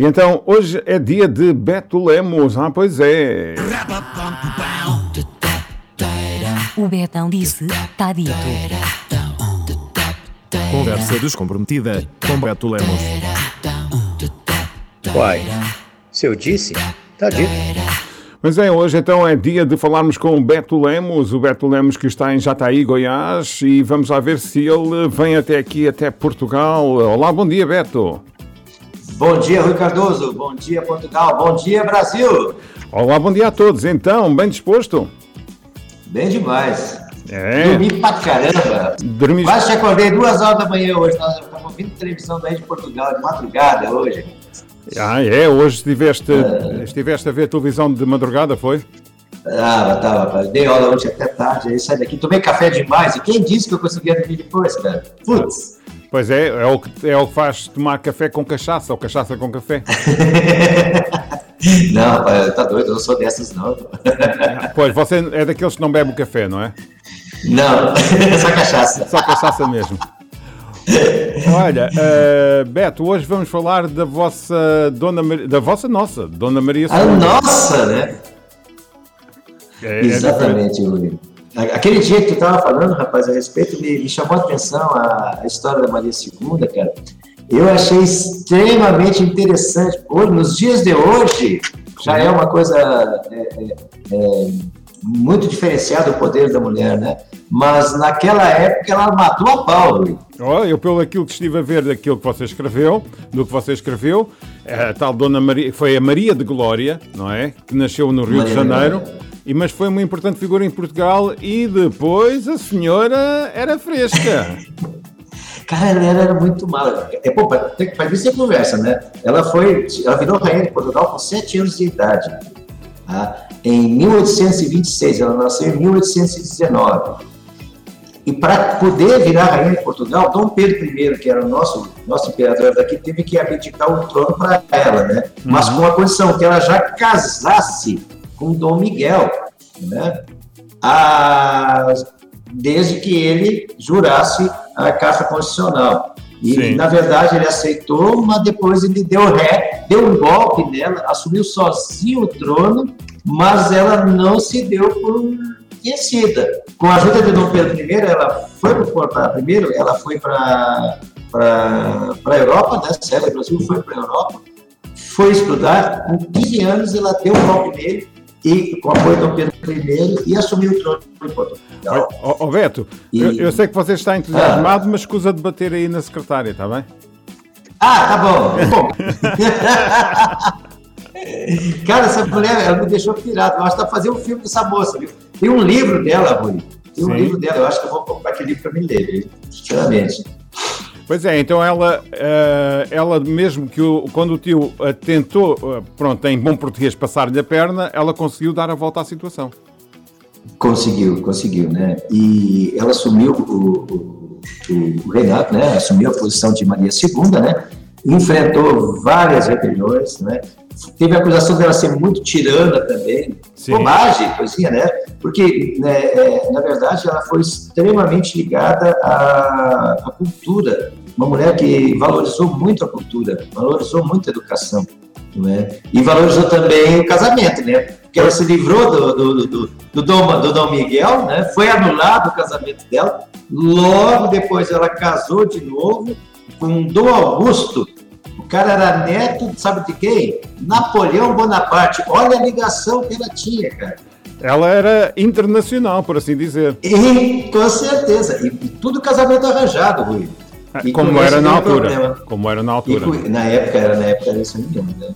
E então, hoje é dia de Beto Lemos. Ah, pois é. O Betão disse, tá dito. Conversa descomprometida com Beto Lemos. Uai, se eu disse, tá dito. Mas é, hoje então é dia de falarmos com o Beto Lemos, o Beto Lemos que está em Jataí, Goiás, e vamos lá ver se ele vem até aqui, até Portugal. Olá, bom dia, Beto. Bom dia, Rui Cardoso. Bom dia, Portugal. Bom dia, Brasil. Olá, bom dia a todos. Então, bem disposto? Bem demais. É. Dormi pra caramba. Dormi... Quase te acordei duas horas da manhã hoje. Nós estamos ouvindo televisão daí de Portugal, de madrugada hoje. Ah, é? Hoje estiveste, estiveste a ver televisão de madrugada, foi? Ah, tava, tava. Dei aula ontem até tarde, aí saí daqui, tomei café demais. E quem disse que eu conseguia dormir depois, cara? Putz. Pois é, é o, que, é o que faz tomar café com cachaça, ou cachaça com café. não, tá doido, eu não sou dessas, não. pois, você é daqueles que não bebe o café, não é? Não, só cachaça. Só cachaça mesmo. Olha, uh, Beto, hoje vamos falar da vossa Dona Maria, da vossa nossa, Dona Maria A nossa, né? É, Exatamente, é Aquele dia que tu estava falando, rapaz, a respeito, me, me chamou a atenção a, a, história da Maria II, cara. Eu achei extremamente interessante. Hoje, nos dias de hoje, já é uma coisa é, é, é muito diferenciada o poder da mulher, né? Mas naquela época ela matou a pau. Oh, eu, pelo aquilo que estive a ver daquilo que você escreveu, do que você escreveu, a tal Dona Maria, foi a Maria de Glória, não é? Que nasceu no Rio Maria de Janeiro. E, mas foi uma importante figura em Portugal e depois a senhora era fresca. Cara, ela era muito mala. É, pô, para ver se conversa, né? Ela foi, ela virou rainha de Portugal com sete anos de idade. Tá? Em 1826, ela nasceu em 1819. E para poder virar rainha de Portugal, Dom Pedro I, que era o nosso, nosso imperador daqui, teve que abdicar o trono para ela, né? Uhum. Mas com a condição que ela já casasse com Dom Miguel, né? A, desde que ele jurasse a Carta Constitucional. E, Sim. na verdade, ele aceitou, mas depois ele deu ré, deu um golpe nela, assumiu sozinho o trono, mas ela não se deu por conhecida. Com a ajuda de Dom Pedro I, ela foi para primeiro, ela foi para para a Europa, né? Sérvia do Brasil foi para a Europa, foi estudar, com 15 anos ela deu um golpe nele e com apoio do Pedro I e assumiu o trono. Ô, ô Beto, e... eu, eu, sei que você está entusiasmado, ah. mas escusa de bater aí na secretária, está bem? Ah, tá bom. bom. Cara, essa mulher, ela me deixou pirado. Eu acho que tá fazendo um filme dessa moça, viu? Tem um livro dela, Rui. Tem um Sim. livro dela. Eu acho que eu vou comprar aquele livro para me ler, sinceramente. Pois é, então ela, uh, ela mesmo que o, quando o tio tentou, uh, pronto, em bom português, passar-lhe a perna, ela conseguiu dar a volta à situação. Conseguiu, conseguiu, né? E ela assumiu o, o, o reinado, né? Assumiu a posição de Maria II, né? Enfrentou várias rebeliões, né? Teve a acusação dela ser muito tirana também, Sim. bobagem, coisinha, né? Porque, né, é, na verdade, ela foi extremamente ligada à, à cultura uma mulher que valorizou muito a cultura, valorizou muito a educação, né? e valorizou também o casamento, né? Porque ela se livrou do, do, do, do, Dom, do Dom Miguel, né? Foi anulado o casamento dela. Logo depois ela casou de novo com Dom Augusto. O cara era neto, sabe de quem? Napoleão Bonaparte. Olha a ligação que ela tinha, cara. Ela era internacional, por assim dizer. E, com certeza. E, e tudo casamento arranjado, Rui. E como era na altura. Problema. Como era na altura. E, na época, era na época, era isso mesmo, né?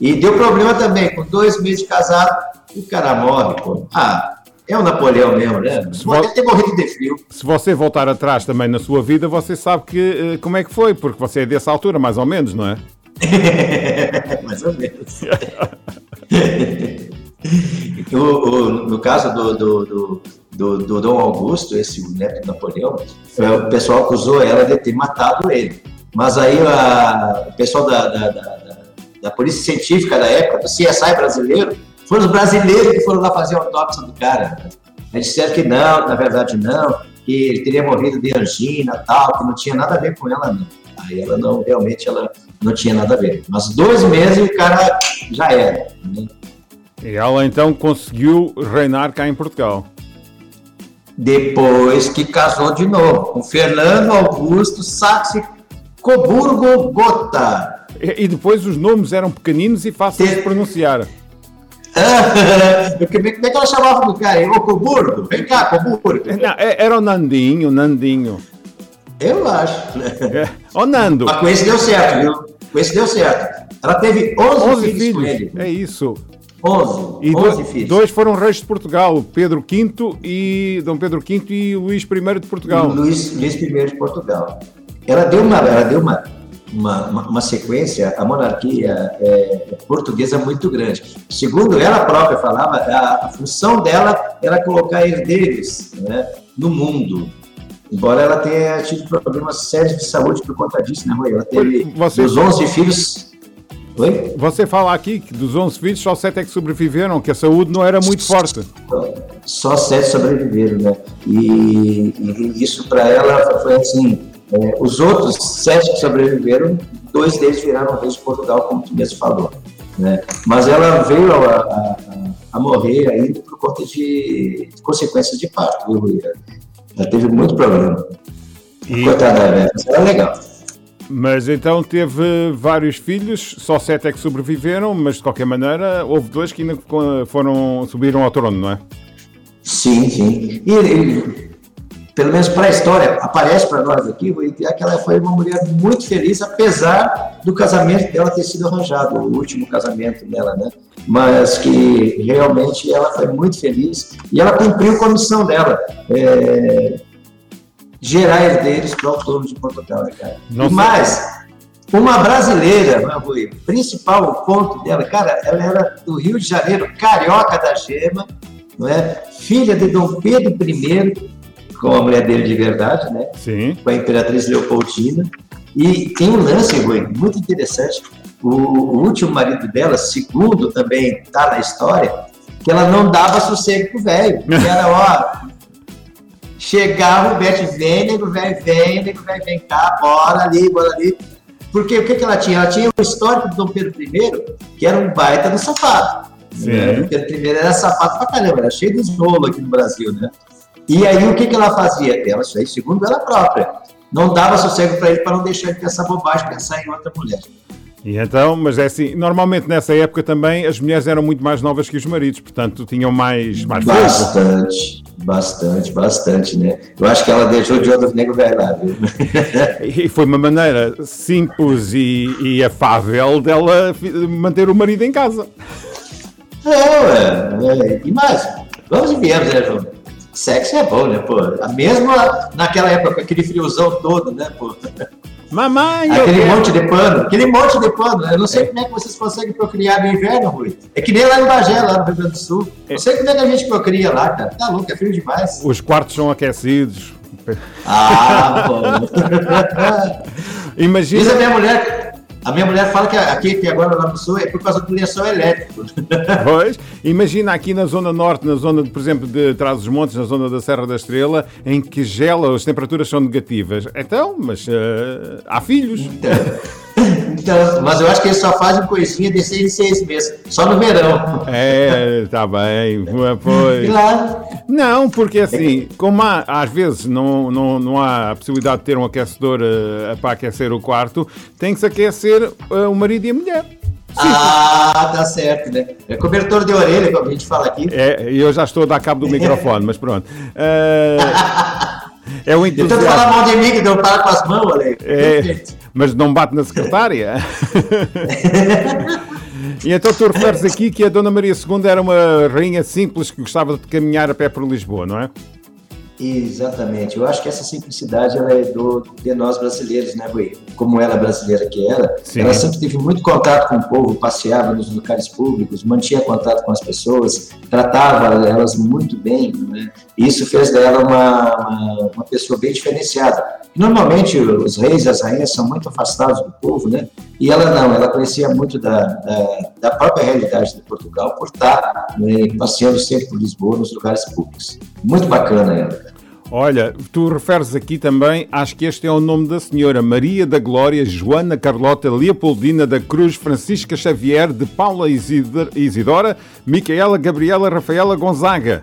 E deu problema também, com dois meses de casado, o cara morre, pô. Ah, é o Napoleão mesmo, né? Se Pode ter morrido de frio. Se você voltar atrás também na sua vida, você sabe que, eh, como é que foi, porque você é dessa altura, mais ou menos, não é? mais ou menos. o, o, no caso do, do, do do, do Dom Augusto, esse neto de Napoleão, é, o pessoal acusou ela de ter matado ele. Mas aí a, o pessoal da, da, da, da, Polícia Científica da época, do CSI brasileiro, foram os brasileiros que foram lá fazer a autópsia do cara. Eles disseram que não, na verdade não, que ele teria morrido de angina tal, que não tinha nada a ver com ela, não. Aí ela não, realmente, ela não tinha nada a ver. Mas dois meses o cara já era. Né? E ela então conseguiu reinar cá em Portugal. Depois que casou de novo com Fernando Augusto Saxe Coburgo Gota. E, e depois os nomes eram pequeninos e fáceis de pronunciar. Como é que ela chamava do cara? Ô Coburgo? Vem cá, Coburgo. Não, é- era o Nandinho, Nandinho. Eu acho. É. Ô Nando, Mas com esse deu certo, viu? Com esse deu certo. Ela teve 11, 11 filhos, com filhos. ele. É isso. 11. E 11 do- filhos. dois foram reis de Portugal, Pedro V e Dom Pedro V e Luís I de Portugal. Luís, Luís I de Portugal. Ela deu uma, ela deu uma, uma, uma, uma sequência, a monarquia é, portuguesa muito grande. Segundo ela própria falava, a, a função dela era colocar herdeiros né, no mundo. Embora ela tenha tido problemas sérios de saúde por conta disso, né, Rui? Ela teve Você- dos 11 filhos. Oi? Você fala aqui que dos 11 filhos só 7 é que sobreviveram, que a saúde não era muito forte. Só sete sobreviveram, né? E, e isso para ela foi assim: é, os outros sete que sobreviveram, dois deles viraram reis de Portugal, como tu mesmo falou. Né? Mas ela veio a, a- a- morrer ainda por conta de, de consequências de parto, viu, Rui? Ela teve muito problema. E- Coitada da velha, mas era legal. Mas então teve vários filhos, só 7 é que sobreviveram, mas de qualquer maneira houve dois que ainda foram, subiram ao trono, não é? Sim, sim. E, e, pelo menos para a história, aparece para nós aqui Rui, que ela foi uma mulher muito feliz, apesar do casamento dela ter sido arranjado, o último casamento dela, né? Mas que realmente ela foi muito feliz e ela cumpriu com a missão dela. é, gerar herdeiros para o trono de Portugal, né, cara? Não e mais, uma brasileira, né, Rui? principal ponto dela, cara, ela era do Rio de Janeiro, carioca da gema, não é? filha de Dom Pedro I, com a mulher dele de verdade, né? Sim. com a Imperatriz Leopoldina. E tem um lance, Rui, muito interessante. O, o último marido dela, segundo também está na história, que ela não dava sossego pro velho. Era, ó, chegava o Bete, vem, nego, velho, vem, nego, velho, vem cá, bora ali, bora ali. Porque o que, que ela tinha? Ela tinha o histórico do Dom Pedro I, que era um baita do safado. Sim. Né? Dom Pedro I era safado pra caramba, era cheio dos rolos aqui no Brasil, né? E aí o que, que ela fazia? Ela, isso aí, segundo ela própria, não dava sossego para ele para não deixar ele pensar bobagem, pensar em outra mulher. E então, mas é assim, normalmente nessa época também as mulheres eram muito mais novas que os maridos, portanto tinham mais, mais. Bastante, bastante, bastante, né? Eu acho que ela deixou de outro lá, viu? E foi uma maneira simples e, e afável dela manter o marido em casa. Não, é, é, e mais, vamos e viemos, né, João? Sexo é bom, né, pô? Mesmo naquela época, com aquele friozão todo, né, pô? Mamãe, Aquele monte de pano, aquele monte de pano. Eu não sei como é que vocês conseguem procriar no inverno, Rui. É que nem lá em Bagé, lá no Rio Grande do Sul. Não sei como é que a gente procria lá, cara. Tá louco, é frio demais. Os quartos são aquecidos. Ah, bom. Diz a Imagina, minha mulher. A minha mulher fala que aqui, que agora lá no sul, é por causa do lençol elétrico. pois, imagina aqui na zona norte, na zona, de, por exemplo, de Trás-os-Montes, na zona da Serra da Estrela, em que gela, as temperaturas são negativas. Então, mas eh, há filhos. Então, mas eu acho que eles só fazem coisinha de seis em seis meses, só no verão. É, está bem, lá, Não, porque assim, como há, às vezes não, não, não há a possibilidade de ter um aquecedor eh, para aquecer o quarto, tem que se aquecer eh, o marido e a mulher. ah, tá certo, né? É cobertor de orelha, como a gente fala aqui. É, eu já estou a dar cabo do microfone, mas pronto. Eh, é o De tanto falar entusiasmo. mal de mim que deu para com as mãos, aí. É, mas não bate na secretária. E então tu referes aqui que a Dona Maria II era uma rainha simples que gostava de caminhar a pé por Lisboa, não é? Exatamente. Eu acho que essa simplicidade ela é do, de nós brasileiros, né, Rui? Como ela brasileira que era, Sim. ela sempre teve muito contato com o povo, passeava nos locais públicos, mantinha contato com as pessoas, tratava elas muito bem, né? Isso fez dela uma, uma, uma pessoa bem diferenciada. Normalmente os reis e as rainhas são muito afastados do povo, né? E ela não, ela conhecia muito da, da, da própria realidade de Portugal por estar né, passeando sempre por Lisboa nos lugares públicos. Muito bacana ela. Olha, tu referes aqui também, acho que este é o nome da senhora Maria da Glória, Joana Carlota Leopoldina da Cruz, Francisca Xavier, de Paula Isidora Micaela Gabriela Rafaela Gonzaga.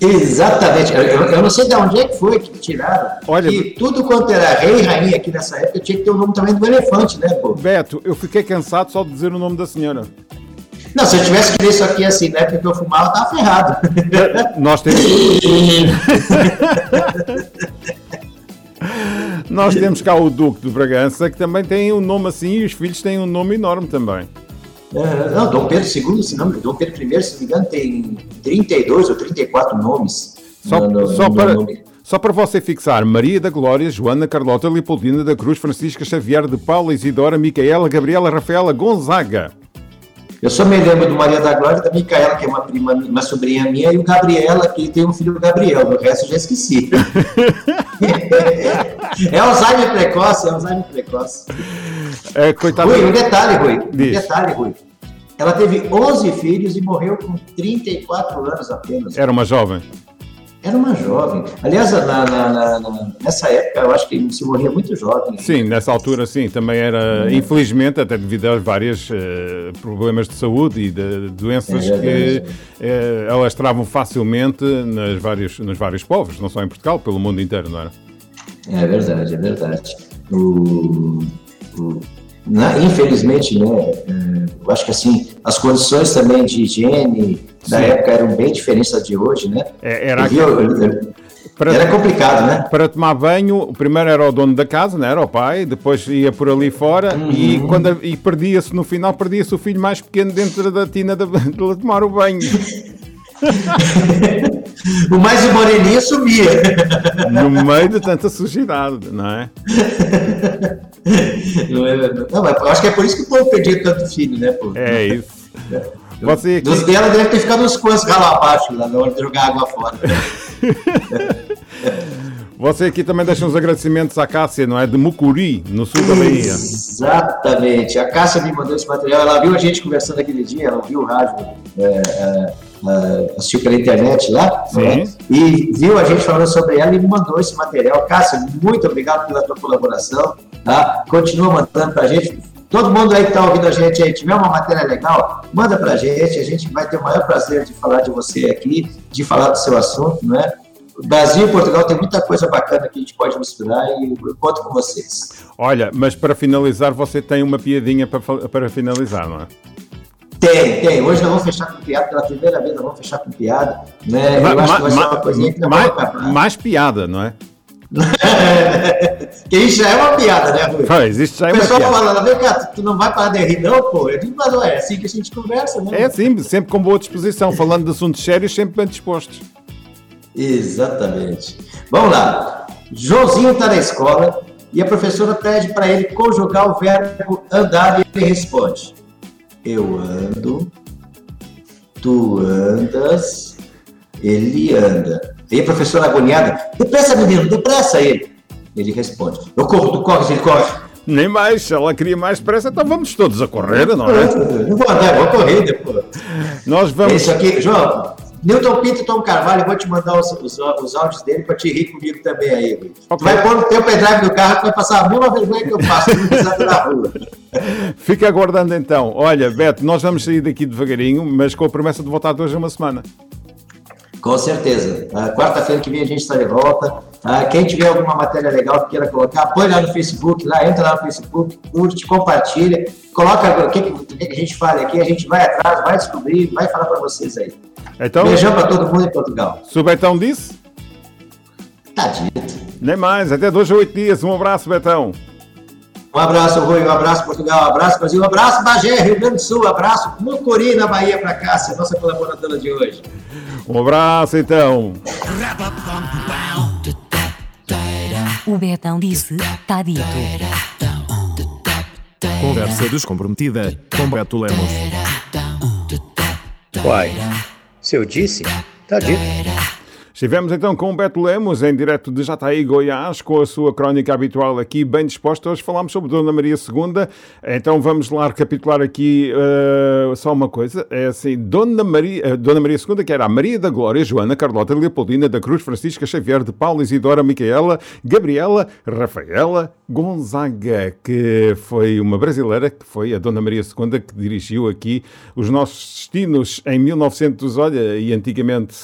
Exatamente. Eu, eu- eu não sei de onde é que foi que tiraram. Olha, tudo quanto era rei e rainha aqui nessa época tinha que ter o nome também do elefante, né, pô? Beto, eu fiquei cansado só de dizer o nome da senhora. Não, se eu tivesse que ler isso aqui assim, na época que eu fumava, tava ferrado. Nós temos. Nós temos cá o Duque de Bragança, que também tem um nome assim, e os filhos têm um nome enorme também. É, não, Dom Pedro II, se não, Dom Pedro I, se não me engano, tem 32 ou 34 nomes. Só, no- no- só no para, nome. só para você fixar, Maria da Glória, Joana Carlota Leopoldina da Cruz, Francisca Xavier de Paula Isidora, Micaela, Gabriela, Rafaela, Gonzaga. Eu só me lembro do Maria da Glória da Micaela, que é uma prima, uma sobrinha minha, e o Gabriela, que tem um filho Gabriel, o resto eu já esqueci. é Alzheimer precoce, é Alzheimer precoce. É, coitada. Rui, um detalhe, Rui. Um detalhe, Rui. Ela teve 11 filhos e morreu com 34 anos apenas. Era uma jovem. Era uma jovem. Aliás, na- na- na- nessa época, eu acho que se morria muito jovem. Sim, nessa altura sim, também era, infelizmente, até devido a vários eh, problemas de saúde e de doenças É que verdade. eh, alastраvam facilmente nas vários, nos vários povos, não só em Portugal, pelo mundo inteiro, não era? É verdade, é verdade. O, o- infelizmente, né, é, eu acho que assim, as condições também de higiene da Sim. época eram bem diferentes das de hoje, né? É, era Para, Era complicado, né? para tomar banho, o primeiro era o dono da casa, não era o pai, depois ia por ali fora e, Uhum. quando, e perdia-se, no final, perdia-se o filho mais pequeno dentro da tina de, de tomar o banho. O mais moreninho sumia. no meio de tanta sujidade, não é? Não, é- não, mas eu acho que é por isso que o povo perdia tanto filho, né? Pô? É isso. Você aqui, Dos dela deve ter ficado uns quantos ralo abaixo lá na hora de jogar água fora. você aqui também deixa uns agradecimentos à Cássia, não é? De Mucuri, no sul da Bahia. Exatamente. A Cássia me mandou esse material. Ela viu a gente conversando aquele dia, ela viu o rádio, é, é, é, assistiu pela internet lá, né? e viu a gente falando sobre ela e me mandou esse material. Cássia, muito obrigado pela tua colaboração. Tá? Continua mandando pra gente. Todo mundo aí que está ouvindo a gente aí, tiver uma matéria legal, manda pra gente. A gente vai ter o maior prazer de falar de você aqui, de falar do seu assunto, né? Brasil e Portugal tem muita coisa bacana que a gente pode misturar e eu conto com vocês. Olha, mas para finalizar, você tem uma piadinha para, para finalizar, não é? Tem, tem. Hoje nós vamos fechar com piada, pela primeira vez nós vamos fechar com piada. Né? Eu acho que vai ser uma coisinha que nós mais, acabar. mais piada, não é? Que isso já é uma piada, né, Rui? Já é o uma pessoal piada. fala, vem cá, tu não vai parar de rir, não, pô? Eu digo, mas não é assim que a gente conversa, né? É assim, sempre com boa disposição, falando de assuntos sérios, sempre bem dispostos. Exatamente. Vamos lá. Joãozinho está na escola e a professora pede para ele conjugar o verbo andar e ele responde: Eu ando, tu andas, ele anda. E a professora agoniada: Depressa, menino, depressa ele. Ele responde: Eu corro, tu corres, ele corre. Nem mais, se ela queria mais pressa, então vamos todos a correr, não é? Não vou andar, vou correr depois. Nós É vamos. isso aqui, João. Newton Pinto e Tom Carvalho, eu vou te mandar os, os, os áudios dele para te rir comigo também aí. Rui. Tu vai pôr no teu pendrive do carro, tu vai passar a mesma vergonha que eu passo, tu pisando na rua. Fica aguardando então. Olha, Beto, nós vamos sair daqui devagarinho, mas com a promessa de voltar hoje a uma semana. Com certeza. Ah, Quarta-feira que vem a gente está de volta. Ah, quem tiver alguma matéria legal que queira colocar, põe lá no Facebook, lá, entra lá no Facebook, curte, compartilha, coloca o que, a gente fala aqui, a gente vai atrás, vai descobrir, vai falar para vocês aí. Então, Beijão para todo mundo em Portugal. se o Betão disse, Tá dito. nem mais, até dois a oito dias. Um abraço, Betão. Um abraço, Rui, um abraço, Portugal, um abraço, Brasil, um abraço, Bagé, Rio Grande do Sul, um abraço, Mucuri, na Bahia, para Cássia, nossa colaboradora de hoje. Um abraço então. O Betão disse, tá dito. Conversa descomprometida com Beto Lemos. Uai, se eu disse, tá dito. Estivemos então com o Beto Lemos, em direto de Jataí, Goiás, com a sua crónica habitual aqui, bem disposta. Hoje falámos sobre Dona Maria II, então vamos lá recapitular aqui uh, só uma coisa. É assim, Dona Maria, uh, Dona Maria II, que era a Maria da Glória, Joana, Carlota, Leopoldina, da Cruz, Francisca Xavier, de Paulo, Isidora, Micaela, Gabriela, Rafaela, Gonzaga, que foi uma brasileira, que foi a Dona Maria II, que dirigiu aqui os nossos destinos em 1900, olha, e antigamente